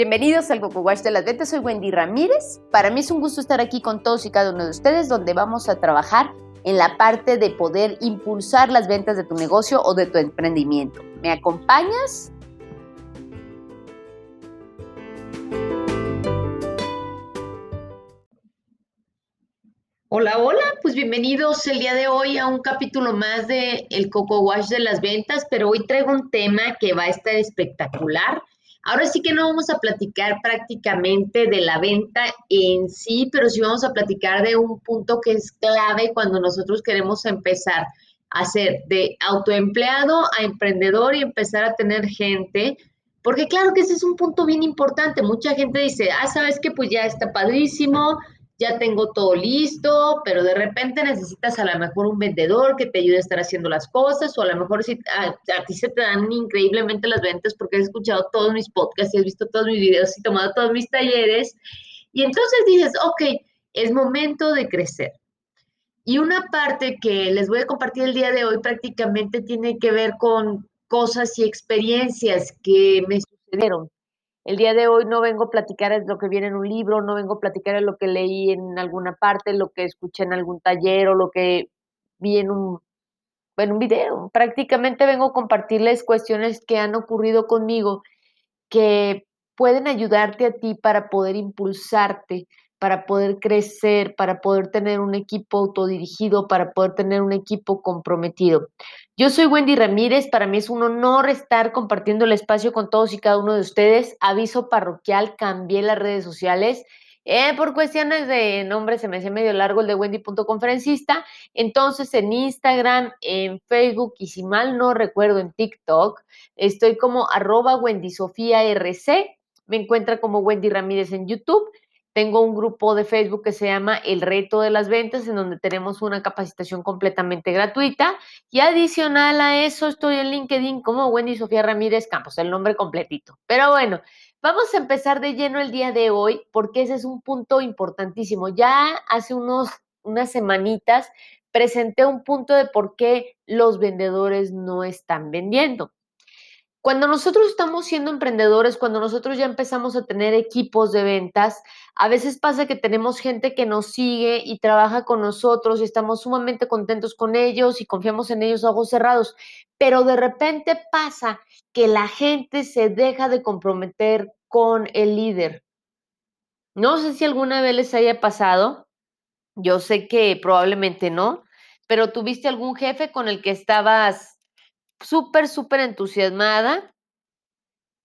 Bienvenidos al Coco Wash de las Ventas, soy Wendy Ramírez. Para mí es un gusto estar aquí con todos y cada uno de ustedes donde vamos a trabajar en la parte de poder impulsar las ventas de tu negocio o de tu emprendimiento. ¿Me acompañas? Hola, hola, pues bienvenidos el día de hoy a un capítulo más de El Coco Wash de las ventas, pero hoy traigo un tema que va a estar espectacular Ahora sí que no vamos a platicar prácticamente de la venta en sí, pero sí vamos a platicar de un punto que es clave cuando nosotros queremos empezar a ser de autoempleado a emprendedor y empezar a tener gente. Porque claro que ese es un punto bien importante. Mucha gente dice, ah, sabes que pues ya está padrísimo, ya tengo todo listo, pero de repente necesitas a lo mejor un vendedor que te ayude a estar haciendo las cosas, o a lo mejor si a, ti se te dan increíblemente las ventas porque has escuchado todos mis podcasts y has visto todos mis videos y tomado todos mis talleres, y entonces dices, ok, es momento de crecer. Y una parte que les voy a compartir el día de hoy prácticamente tiene que ver con cosas y experiencias que me sucedieron el día de hoy no vengo a platicar lo que viene en un libro, no vengo a platicar lo que leí en alguna parte, lo que escuché en algún taller o lo que vi en un, en un video. Prácticamente vengo a compartirles cuestiones que han ocurrido conmigo que pueden ayudarte a ti para poder impulsarte, para poder crecer, para poder tener un equipo autodirigido, para poder tener un equipo comprometido. Yo soy Wendy Ramírez, para mí es un honor estar compartiendo el espacio con todos y cada uno de ustedes. Aviso parroquial, cambié las redes sociales. Eh, por cuestiones de nombre se me hace medio largo el de Wendy.conferencista. Entonces en Instagram, en Facebook y si mal no recuerdo en TikTok, estoy como arroba Wendy Sofía RC. Me encuentra como Wendy Ramírez en YouTube tengo un grupo de Facebook que se llama El Reto de las Ventas, en donde tenemos una capacitación completamente gratuita. Y adicional a eso, estoy en LinkedIn como Wendy Sofía Ramírez Campos, el nombre completito. Pero bueno, vamos a empezar de lleno el día de hoy, porque ese es un punto importantísimo. Ya hace unos, unas semanitas presenté un punto de por qué los vendedores no están vendiendo. Cuando nosotros estamos siendo emprendedores, cuando nosotros ya empezamos a tener equipos de ventas, a veces pasa que tenemos gente que nos sigue y trabaja con nosotros y estamos sumamente contentos con ellos y confiamos en ellos a ojos cerrados, pero de repente pasa que la gente se deja de comprometer con el líder. No sé si alguna vez les haya pasado, yo sé que probablemente no, pero tuviste algún jefe con el que estabas súper, súper entusiasmada,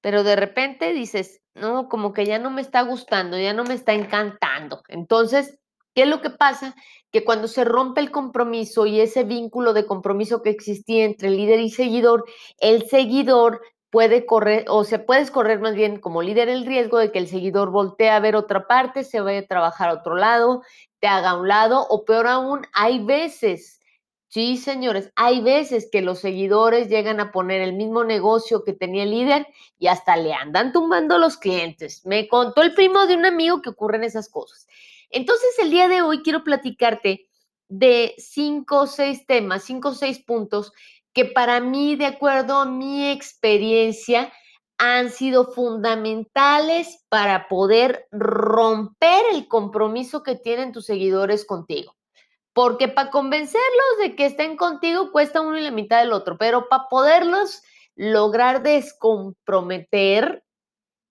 pero de repente dices, no, como que ya no me está gustando, ya no me está encantando. Entonces, ¿qué es lo que pasa? Que cuando se rompe el compromiso y ese vínculo de compromiso que existía entre líder y seguidor, el seguidor puede correr, o se puedes correr más bien como líder el riesgo de que el seguidor voltee a ver otra parte, se vaya a trabajar a otro lado, te haga a un lado, o peor aún, hay veces Sí, señores, hay veces que los seguidores llegan a poner el mismo negocio que tenía el líder y hasta le andan tumbando los clientes. Me contó el primo de un amigo que ocurren esas cosas. Entonces, el día de hoy quiero platicarte de cinco o seis temas, cinco o seis puntos que para mí, de acuerdo a mi experiencia, han sido fundamentales para poder romper el compromiso que tienen tus seguidores contigo. Porque para convencerlos de que estén contigo cuesta uno y la mitad del otro, pero para poderlos lograr descomprometer,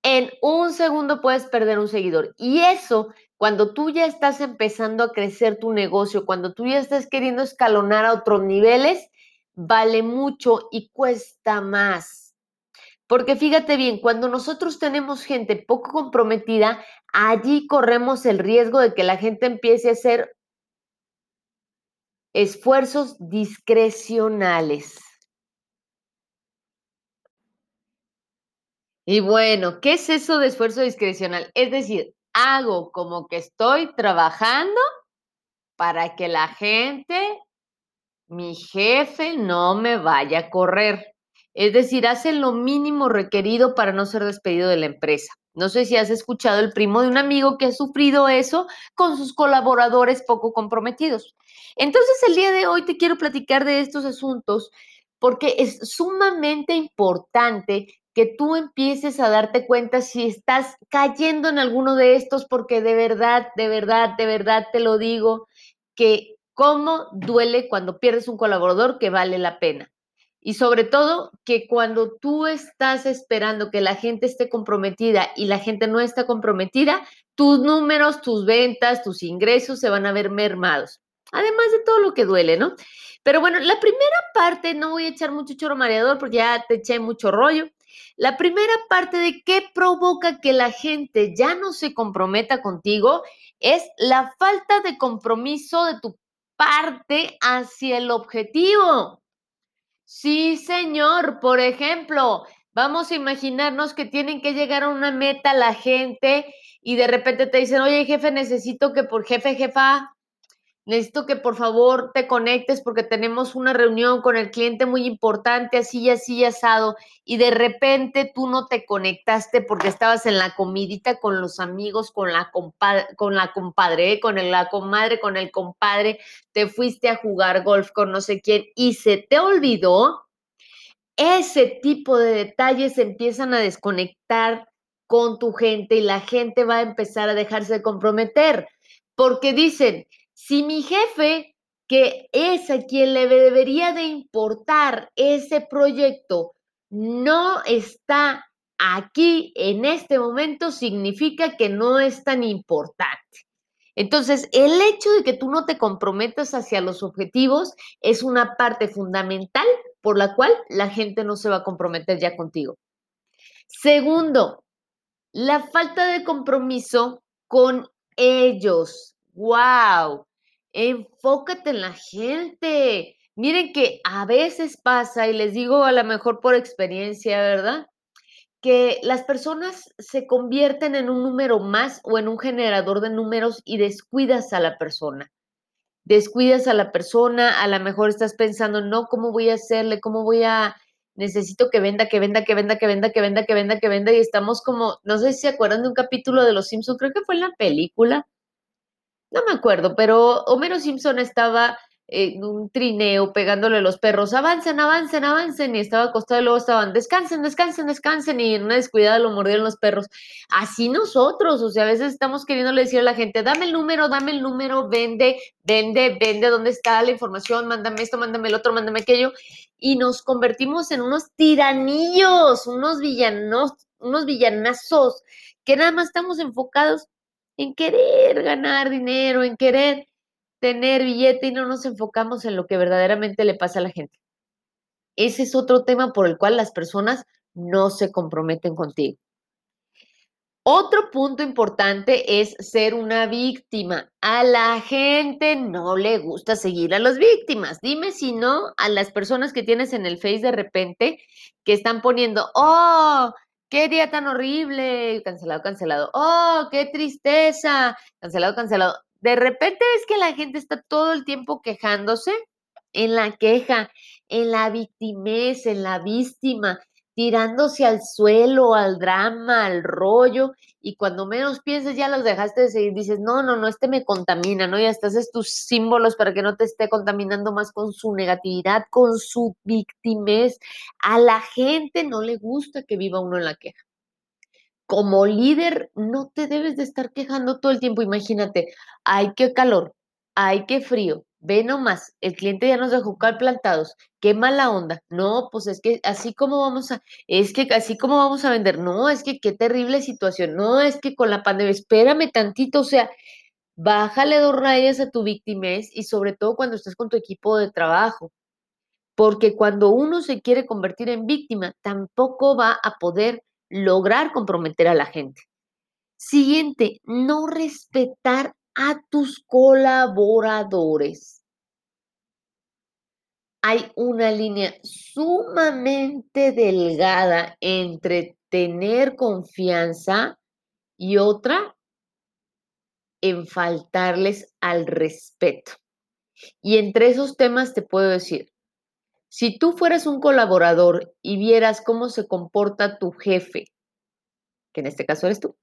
en un segundo puedes perder un seguidor. Y eso, cuando tú ya estás empezando a crecer tu negocio, cuando tú ya estás queriendo escalonar a otros niveles, vale mucho y cuesta más. Porque fíjate bien, cuando nosotros tenemos gente poco comprometida, allí corremos el riesgo de que la gente empiece a hacer Esfuerzos discrecionales. Y bueno, ¿qué es eso de esfuerzo discrecional? Es decir, hago como que estoy trabajando para que la gente, mi jefe, no me vaya a correr. Es decir, hacen lo mínimo requerido para no ser despedido de la empresa. No sé si has escuchado el primo de un amigo que ha sufrido eso con sus colaboradores poco comprometidos. Entonces, el día de hoy te quiero platicar de estos asuntos porque es sumamente importante que tú empieces a darte cuenta si estás cayendo en alguno de estos, porque de verdad, de verdad, de verdad te lo digo, que cómo duele cuando pierdes un colaborador que vale la pena. Y sobre todo que cuando tú estás esperando que la gente esté comprometida y la gente no está comprometida, tus números, tus ventas, tus ingresos se van a ver mermados. Además de todo lo que duele, ¿no? Pero bueno, la primera parte, no voy a echar mucho choro mareador porque ya te eché mucho rollo. La primera parte de qué provoca que la gente ya no se comprometa contigo es la falta de compromiso de tu parte hacia el objetivo. Sí, señor. Por ejemplo, vamos a imaginarnos que tienen que llegar a una meta la gente y de repente te dicen, oye, jefe, necesito que por jefe, jefa, necesito que por favor te conectes porque tenemos una reunión con el cliente muy importante, así y así y asado, y de repente tú no te conectaste porque estabas en la comidita con los amigos, con la, compadre, con la compadre, con la comadre, con el compadre, te fuiste a jugar golf con no sé quién y se te olvidó, ese tipo de detalles empiezan a desconectar con tu gente y la gente va a empezar a dejarse de comprometer porque dicen, si mi jefe, que es a quien le debería de importar ese proyecto, no está aquí en este momento, significa que no es tan importante. Entonces, el hecho de que tú no te comprometas hacia los objetivos es una parte fundamental por la cual la gente no se va a comprometer ya contigo. Segundo, la falta de compromiso con ellos. ¡Wow! Enfócate en la gente. Miren que a veces pasa, y les digo a lo mejor por experiencia, ¿verdad? Que las personas se convierten en un número más o en un generador de números y descuidas a la persona. Descuidas a la persona, a lo mejor estás pensando, no, ¿cómo voy a hacerle? ¿Cómo voy a... Necesito que venda, que venda, que venda, que venda, que venda, que venda, que venda. Y estamos como, no sé si se acuerdan de un capítulo de Los Simpsons, creo que fue en la película, no me acuerdo, pero Homero Simpson estaba en un trineo pegándole a los perros, avancen, avancen, avancen, y estaba acostado y luego estaban, descansen, descansen, descansen, y en una descuidada lo mordieron los perros. Así nosotros, o sea, a veces estamos queriendo decir a la gente, dame el número, dame el número, vende, vende, vende, ¿dónde está la información? Mándame esto, mándame el otro, mándame aquello, y nos convertimos en unos tiranillos, unos villanos, unos villanazos, que nada más estamos enfocados en querer ganar dinero, en querer tener billete y no nos enfocamos en lo que verdaderamente le pasa a la gente. Ese es otro tema por el cual las personas no se comprometen contigo. Otro punto importante es ser una víctima. A la gente no le gusta seguir a las víctimas. Dime si no, a las personas que tienes en el Face de repente que están poniendo, oh, qué día tan horrible, cancelado, cancelado, oh, qué tristeza, cancelado, cancelado. De repente ves que la gente está todo el tiempo quejándose en la queja, en la victimez, en la víctima, tirándose al suelo, al drama, al rollo, y cuando menos piensas ya los dejaste de seguir, dices, no, no, no, este me contamina, ¿no? Y hasta haces tus símbolos para que no te esté contaminando más con su negatividad, con su victimez. A la gente no le gusta que viva uno en la queja. Como líder, no te debes de estar quejando todo el tiempo, imagínate, ay, qué calor, ay, qué frío, ve nomás, el cliente ya nos dejó plantados, qué mala onda. No, pues es que así como vamos a, es que así como vamos a vender, no, es que qué terrible situación, no, es que con la pandemia, espérame tantito, o sea, bájale dos rayas a tu víctimas y sobre todo cuando estás con tu equipo de trabajo. Porque cuando uno se quiere convertir en víctima, tampoco va a poder lograr comprometer a la gente. Siguiente, no respetar a tus colaboradores. Hay una línea sumamente delgada entre tener confianza y otra en faltarles al respeto. Y entre esos temas te puedo decir, si tú fueras un colaborador y vieras cómo se comporta tu jefe, que en este caso eres tú,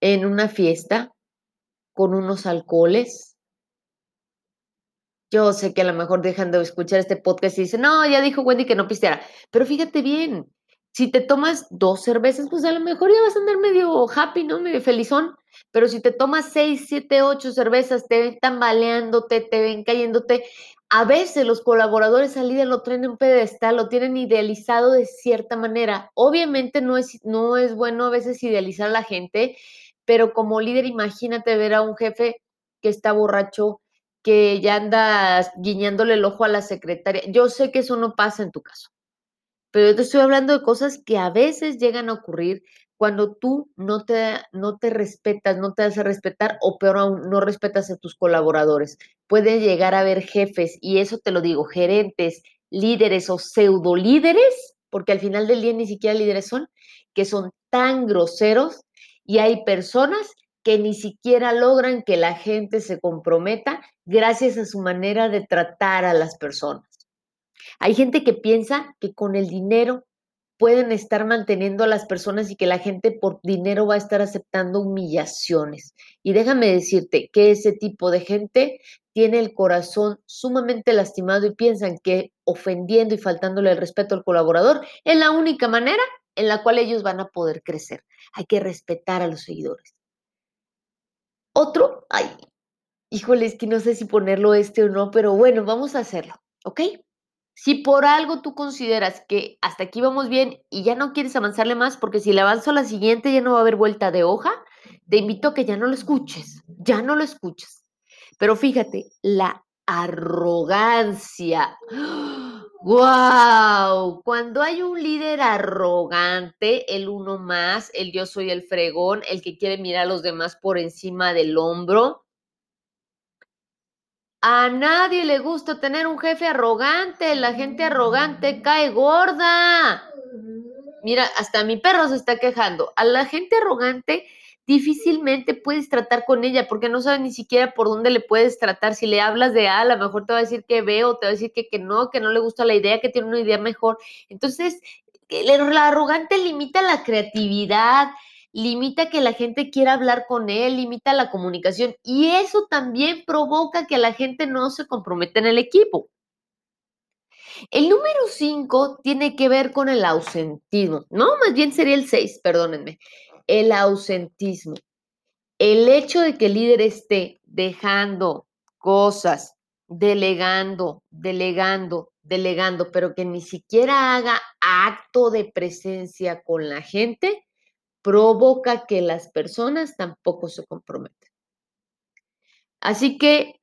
en una fiesta, con unos alcoholes. Yo sé que a lo mejor dejan de escuchar este podcast y dicen, no, ya dijo Wendy que no pisteara. Pero fíjate bien, si te tomas dos cervezas, pues a lo mejor ya vas a andar medio happy, ¿no? Medio felizón. Pero si te tomas seis, siete, ocho cervezas, te ven tambaleándote, te ven cayéndote. A veces los colaboradores al líder lo traen en un pedestal, lo tienen idealizado de cierta manera. Obviamente no es, no es bueno a veces idealizar a la gente, pero como líder imagínate ver a un jefe que está borracho, que ya anda guiñándole el ojo a la secretaria. Yo sé que eso no pasa en tu caso, pero yo te estoy hablando de cosas que a veces llegan a ocurrir cuando tú no te, no te respetas, no te haces respetar o peor aún, no respetas a tus colaboradores. Pueden llegar a haber jefes, y eso te lo digo, gerentes, líderes o pseudo líderes, porque al final del día ni siquiera líderes son, que son tan groseros y hay personas que ni siquiera logran que la gente se comprometa gracias a su manera de tratar a las personas. Hay gente que piensa que con el dinero pueden estar manteniendo a las personas y que la gente por dinero va a estar aceptando humillaciones. Y déjame decirte que ese tipo de gente tiene el corazón sumamente lastimado y piensan que ofendiendo y faltándole el respeto al colaborador es la única manera en la cual ellos van a poder crecer. Hay que respetar a los seguidores. Otro, ay, híjole, es que no sé si ponerlo este o no, pero bueno, vamos a hacerlo, ¿ok? Si por algo tú consideras que hasta aquí vamos bien y ya no quieres avanzarle más, porque si le avanzo a la siguiente ya no va a haber vuelta de hoja, te invito a que ya no lo escuches, ya no lo escuches. Pero fíjate, la arrogancia. ¡Wow! Cuando hay un líder arrogante, el uno más, el yo soy el fregón, el que quiere mirar a los demás por encima del hombro, a nadie le gusta tener un jefe arrogante. La gente arrogante cae gorda. Mira, hasta mi perro se está quejando. A la gente arrogante difícilmente puedes tratar con ella porque no sabes ni siquiera por dónde le puedes tratar. Si le hablas de A, a lo mejor te va a decir que ve o te va a decir que, que no, que no le gusta la idea, que tiene una idea mejor. Entonces, el, arrogante limita la creatividad, limita que la gente quiera hablar con él, limita la comunicación y eso también provoca que la gente no se comprometa en el equipo. El número 5 tiene que ver con el ausentismo, no, más bien sería el 6, perdónenme, el ausentismo. El hecho de que el líder esté dejando cosas, delegando, delegando, delegando, pero que ni siquiera haga acto de presencia con la gente, provoca que las personas tampoco se comprometen. Así que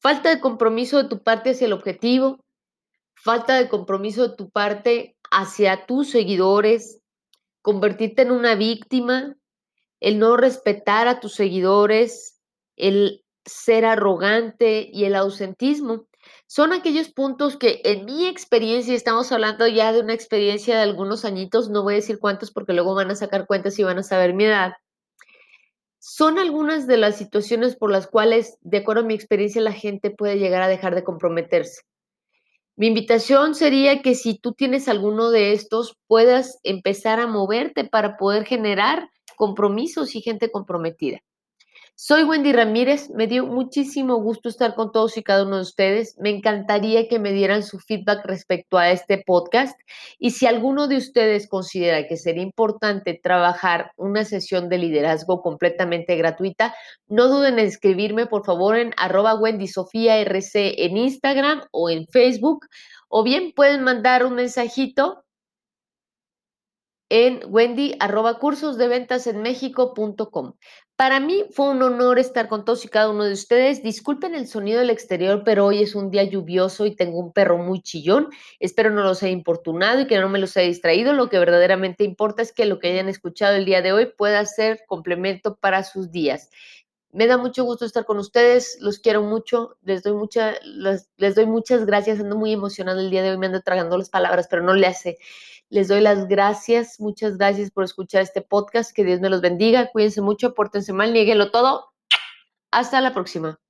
falta de compromiso de tu parte hacia el objetivo, falta de compromiso de tu parte hacia tus seguidores, convertirte en una víctima, el no respetar a tus seguidores, el ser arrogante y el ausentismo son aquellos puntos que en mi experiencia, estamos hablando ya de una experiencia de algunos añitos, no voy a decir cuántos porque luego van a sacar cuentas y van a saber mi edad, son algunas de las situaciones por las cuales, de acuerdo a mi experiencia, la gente puede llegar a dejar de comprometerse. Mi invitación sería que si tú tienes alguno de estos, puedas empezar a moverte para poder generar compromisos y gente comprometida. Soy Wendy Ramírez, me dio muchísimo gusto estar con todos y cada uno de ustedes. Me encantaría que me dieran su feedback respecto a este podcast y si alguno de ustedes considera que sería importante trabajar una sesión de liderazgo completamente gratuita, no duden en escribirme por favor en arroba Wendy Sofía en Instagram o en Facebook o bien pueden mandar un mensajito en wendy arroba cursos de ventas en México.com. Para mí fue un honor estar con todos y cada uno de ustedes. Disculpen el sonido del exterior, pero hoy es un día lluvioso y tengo un perro muy chillón. Espero no los haya importunado y que no me los haya distraído. Lo que verdaderamente importa es que lo que hayan escuchado el día de hoy pueda ser complemento para sus días. Me da mucho gusto estar con ustedes, los quiero mucho, les doy, mucha, les, doy muchas gracias, ando muy emocionado el día de hoy, me ando tragando las palabras, pero no le hace. Les doy las gracias, muchas gracias por escuchar este podcast, que Dios me los bendiga, cuídense mucho, pórtense mal, nieguenlo todo. Hasta la próxima.